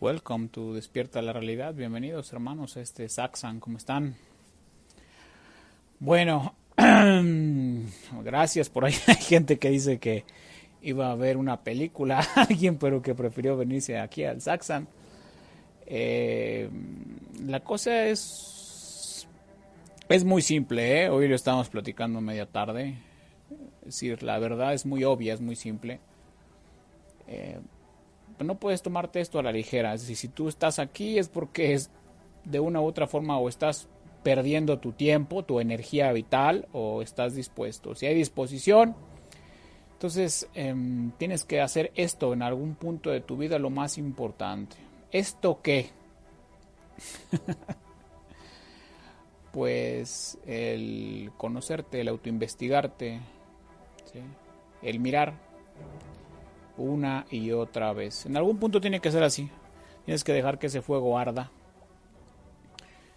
Welcome to Despierta la Realidad. Bienvenidos hermanos a este Saxan. ¿Cómo están? Bueno, gracias por ahí. Hay gente que dice que iba a ver una película, alguien pero que prefirió venirse aquí al Saxan. Eh, la cosa es es muy simple, ¿eh? hoy lo estamos platicando media tarde. Es decir, la verdad es muy obvia, es muy simple. Eh, no puedes tomarte esto a la ligera. Si tú estás aquí es porque es de una u otra forma o estás perdiendo tu tiempo, tu energía vital o estás dispuesto. Si hay disposición, entonces em, tienes que hacer esto en algún punto de tu vida lo más importante. ¿Esto qué? pues el conocerte, el autoinvestigarte, el mirar una y otra vez. En algún punto tiene que ser así. Tienes que dejar que ese fuego arda.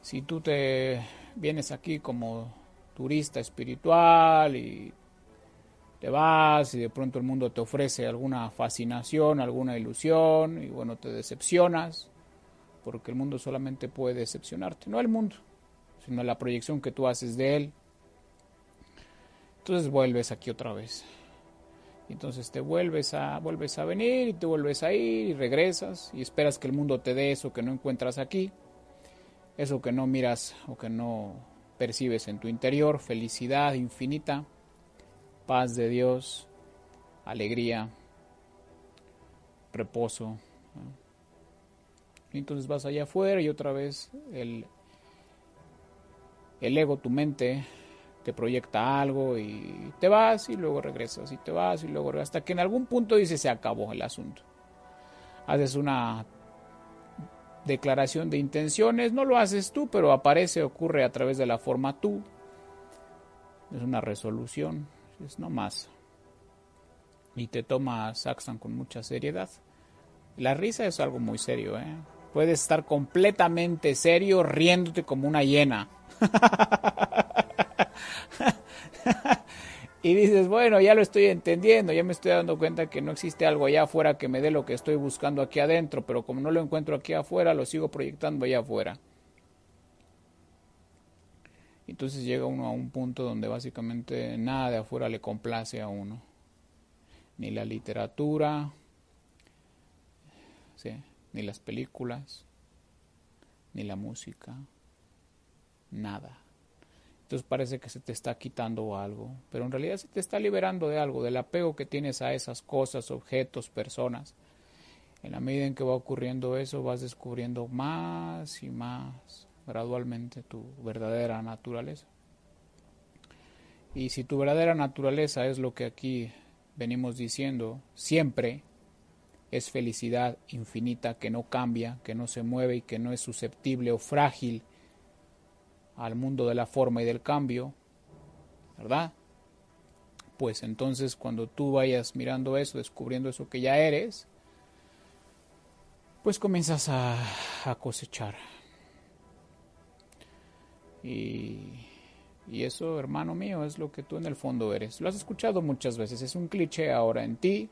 Si tú te vienes aquí como turista espiritual y te vas y de pronto el mundo te ofrece alguna fascinación, alguna ilusión y bueno, te decepcionas, porque el mundo solamente puede decepcionarte, no el mundo, sino la proyección que tú haces de él. Entonces vuelves aquí otra vez. Entonces te vuelves a, vuelves a venir y te vuelves a ir y regresas y esperas que el mundo te dé eso que no encuentras aquí, eso que no miras o que no percibes en tu interior, felicidad infinita, paz de Dios, alegría, reposo. Y entonces vas allá afuera y otra vez el, el ego, tu mente, te proyecta algo y te vas y luego regresas y te vas y luego hasta que en algún punto dice se acabó el asunto. Haces una declaración de intenciones, no lo haces tú, pero aparece, ocurre a través de la forma tú. Es una resolución, es no más. Y te toma Saxon con mucha seriedad. La risa es algo muy serio, ¿eh? Puedes estar completamente serio riéndote como una hiena. y dices, bueno, ya lo estoy entendiendo, ya me estoy dando cuenta que no existe algo allá afuera que me dé lo que estoy buscando aquí adentro, pero como no lo encuentro aquí afuera, lo sigo proyectando allá afuera. Entonces llega uno a un punto donde básicamente nada de afuera le complace a uno. Ni la literatura, ni las películas, ni la música, nada. Entonces parece que se te está quitando algo, pero en realidad se te está liberando de algo, del apego que tienes a esas cosas, objetos, personas. En la medida en que va ocurriendo eso, vas descubriendo más y más gradualmente tu verdadera naturaleza. Y si tu verdadera naturaleza es lo que aquí venimos diciendo, siempre es felicidad infinita que no cambia, que no se mueve y que no es susceptible o frágil al mundo de la forma y del cambio, ¿verdad? Pues entonces cuando tú vayas mirando eso, descubriendo eso que ya eres, pues comienzas a, cosechar. Y, y eso, hermano mío, es lo que tú en el fondo eres. Lo has escuchado muchas veces, es un cliché ahora en ti,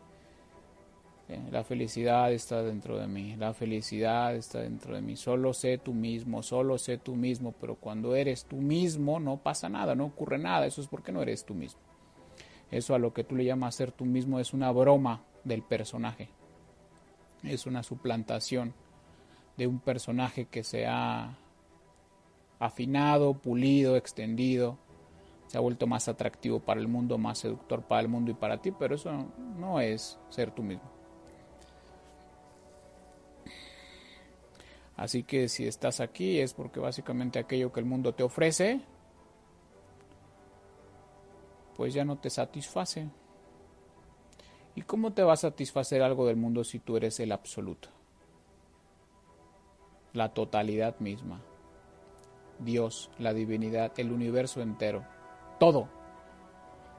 la felicidad está dentro de mí, la felicidad está dentro de mí. Solo sé tú mismo, solo sé tú mismo, pero cuando eres tú mismo no pasa nada, no ocurre nada. Eso es porque no eres tú mismo. Eso a lo que tú le llamas ser tú mismo es una broma del personaje. Es una suplantación de un personaje que se ha afinado, pulido, extendido, se ha vuelto más atractivo para el mundo, más seductor para el mundo y para ti, pero eso no es ser tú mismo. Así que si estás aquí es porque básicamente aquello que el mundo te ofrece, pues ya no te satisface. ¿Y cómo te va a satisfacer algo del mundo si tú eres el absoluto? La totalidad misma. Dios, la divinidad, el universo entero. Todo.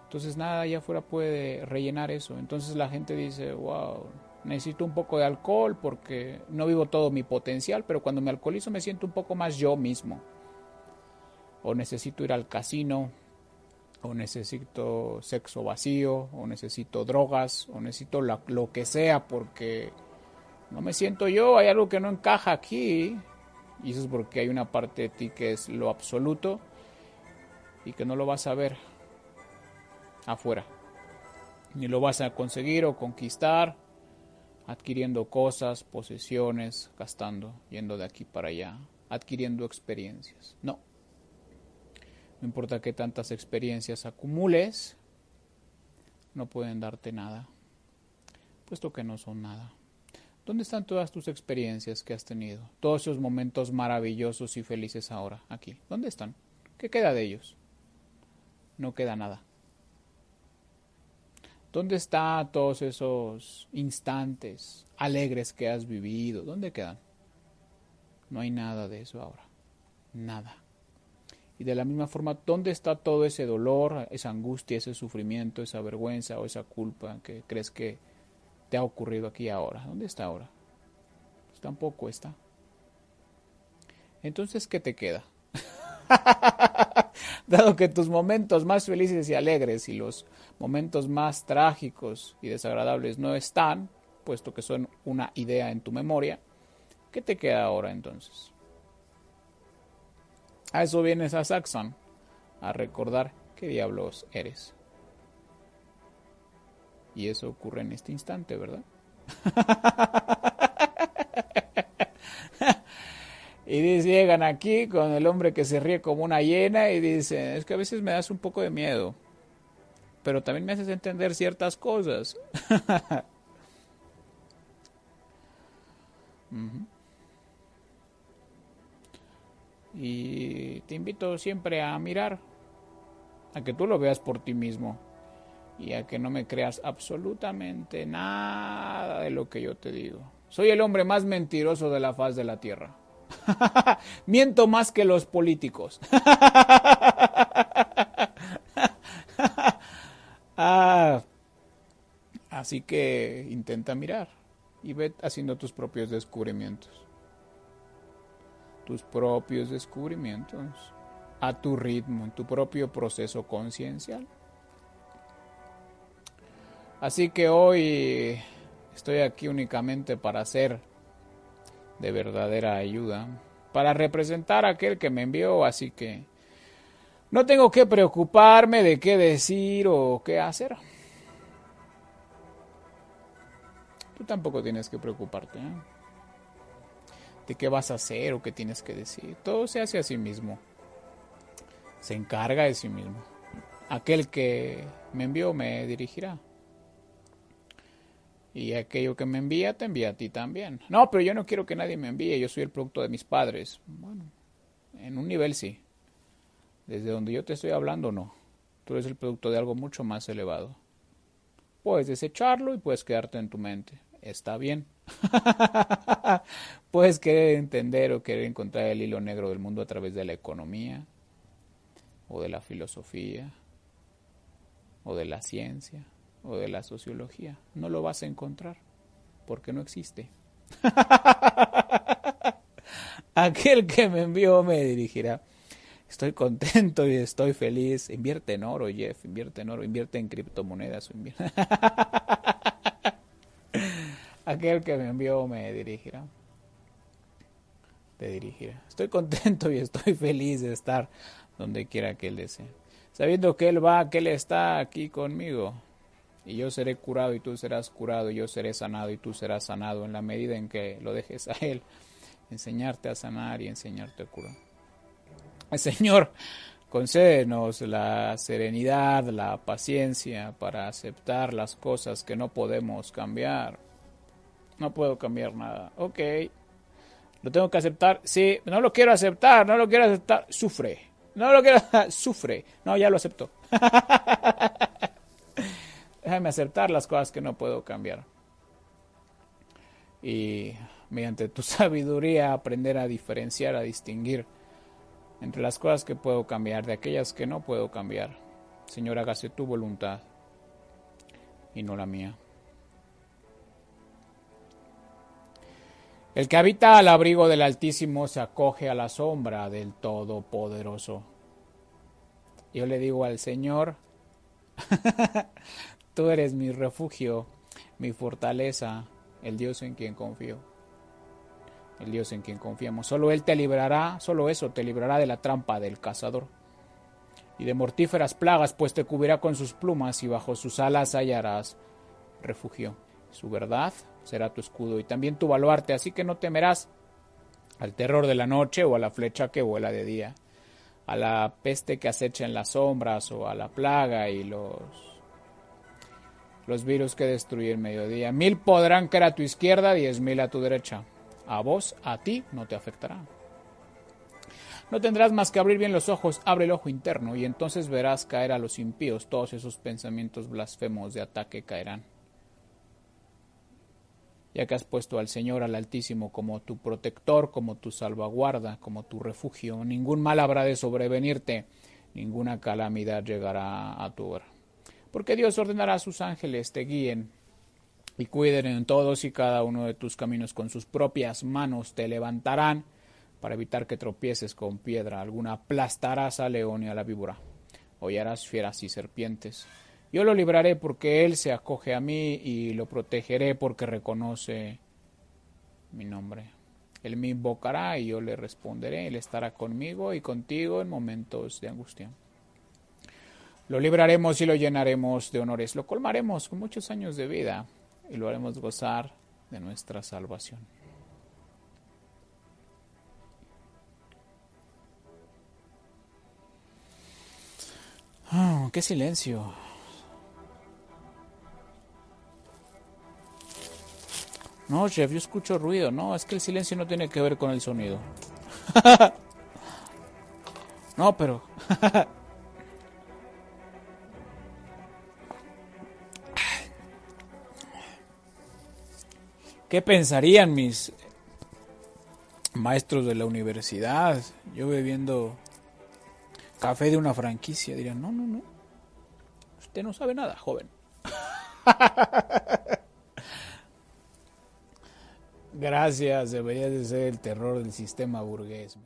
Entonces nada allá afuera puede rellenar eso. Entonces la gente dice, wow, necesito un poco de alcohol porque no vivo todo mi potencial, pero cuando me alcoholizo me siento un poco más yo mismo. O necesito ir al casino o necesito sexo vacío, o necesito drogas, o necesito lo que sea porque no me siento yo, hay algo que no encaja aquí. Y eso es porque hay una parte de ti que es lo absoluto y que no lo vas a ver afuera. Ni lo vas a conseguir o conquistar adquiriendo cosas, posesiones, gastando, yendo de aquí para allá, adquiriendo experiencias. No. No importa que tantas experiencias acumules, no pueden darte nada, puesto que no son nada. ¿Dónde están todas tus experiencias que has tenido? Todos esos momentos maravillosos y felices ahora, aquí. ¿Dónde están? ¿Qué queda de ellos? No queda nada. ¿Dónde están todos esos instantes alegres que has vivido? ¿Dónde quedan? No hay nada de eso ahora. Nada. Y de la misma forma, ¿dónde está todo ese dolor, esa angustia, ese sufrimiento, esa vergüenza o esa culpa que crees que te ha ocurrido aquí ahora? ¿Dónde está ahora? Pues tampoco está. Entonces, ¿qué te queda? Dado que tus momentos más felices y alegres y los momentos más trágicos y desagradables no están, puesto que son una idea en tu memoria, ¿qué te queda ahora entonces? A eso vienes a Saxon, a recordar qué diablos eres. Y eso ocurre en este instante, ¿verdad? y llegan aquí con el hombre que se ríe como una hiena y dicen, es que a veces me das un poco de miedo, pero también me haces entender ciertas cosas. Y te invito siempre a mirar, a que tú lo veas por ti mismo y a que no me creas absolutamente nada de lo que yo te digo. Soy el hombre más mentiroso de la faz de la tierra. Miento más que los políticos. ah, así que intenta mirar y ve haciendo tus propios descubrimientos tus propios descubrimientos a tu ritmo, en tu propio proceso conciencial. Así que hoy estoy aquí únicamente para ser de verdadera ayuda, para representar a aquel que me envió, así que no tengo que preocuparme de qué decir o qué hacer. Tú tampoco tienes que preocuparte. ¿eh? de qué vas a hacer o qué tienes que decir. Todo se hace a sí mismo. Se encarga de sí mismo. Aquel que me envió me dirigirá. Y aquello que me envía te envía a ti también. No, pero yo no quiero que nadie me envíe. Yo soy el producto de mis padres. Bueno, en un nivel sí. Desde donde yo te estoy hablando, no. Tú eres el producto de algo mucho más elevado. Puedes desecharlo y puedes quedarte en tu mente. Está bien. Puedes querer entender o querer encontrar el hilo negro del mundo a través de la economía, o de la filosofía, o de la ciencia, o de la sociología. No lo vas a encontrar, porque no existe. Aquel que me envió me dirigirá. Estoy contento y estoy feliz. Invierte en oro, Jeff. Invierte en oro. Invierte en criptomonedas. aquel que me envió me dirigirá. Te dirigirá. Estoy contento y estoy feliz de estar donde quiera que Él desee. Sabiendo que Él va, que Él está aquí conmigo. Y yo seré curado y tú serás curado, y yo seré sanado y tú serás sanado en la medida en que lo dejes a Él. Enseñarte a sanar y enseñarte a curar. Señor, concédenos la serenidad, la paciencia para aceptar las cosas que no podemos cambiar no puedo cambiar nada. Ok. ¿Lo tengo que aceptar? Sí. No lo quiero aceptar. No lo quiero aceptar. Sufre. No lo quiero Sufre. No, ya lo acepto. Déjame aceptar las cosas que no puedo cambiar. Y mediante tu sabiduría aprender a diferenciar, a distinguir entre las cosas que puedo cambiar de aquellas que no puedo cambiar. Señor, hágase tu voluntad y no la mía. El que habita al abrigo del Altísimo se acoge a la sombra del Todopoderoso. Yo le digo al Señor, tú eres mi refugio, mi fortaleza, el Dios en quien confío. El Dios en quien confiamos. Solo Él te librará, solo eso te librará de la trampa del cazador y de mortíferas plagas, pues te cubrirá con sus plumas y bajo sus alas hallarás refugio. Su verdad será tu escudo y también tu baluarte, así que no temerás al terror de la noche o a la flecha que vuela de día, a la peste que acecha en las sombras o a la plaga y los los virus que destruyen mediodía. Mil podrán caer a tu izquierda, diez mil a tu derecha. A vos, a ti, no te afectará. No tendrás más que abrir bien los ojos, abre el ojo interno, y entonces verás caer a los impíos. Todos esos pensamientos blasfemos de ataque caerán ya que has puesto al Señor, al Altísimo, como tu protector, como tu salvaguarda, como tu refugio. Ningún mal habrá de sobrevenirte, ninguna calamidad llegará a tu hora. Porque Dios ordenará a sus ángeles te guíen y cuiden en todos y cada uno de tus caminos con sus propias manos, te levantarán para evitar que tropieces con piedra alguna, aplastarás al león y a la víbora, hollarás fieras y serpientes yo lo libraré porque Él se acoge a mí y lo protegeré porque reconoce mi nombre. Él me invocará y yo le responderé. Él estará conmigo y contigo en momentos de angustia. Lo libraremos y lo llenaremos de honores. Lo colmaremos con muchos años de vida y lo haremos gozar de nuestra salvación. Ah, ¡Qué silencio! No, chef, yo escucho ruido. No, es que el silencio no tiene que ver con el sonido. no, pero... ¿Qué pensarían mis maestros de la universidad? Yo bebiendo café de una franquicia. Dirían, no, no, no. Usted no sabe nada, joven. Gracias, debería de ser el terror del sistema burgués.